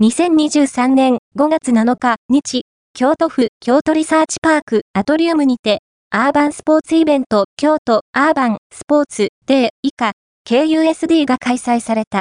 2023年5月7日日、京都府京都リサーチパークアトリウムにて、アーバンスポーツイベント京都アーバンスポーツデー以下 KUSD が開催された。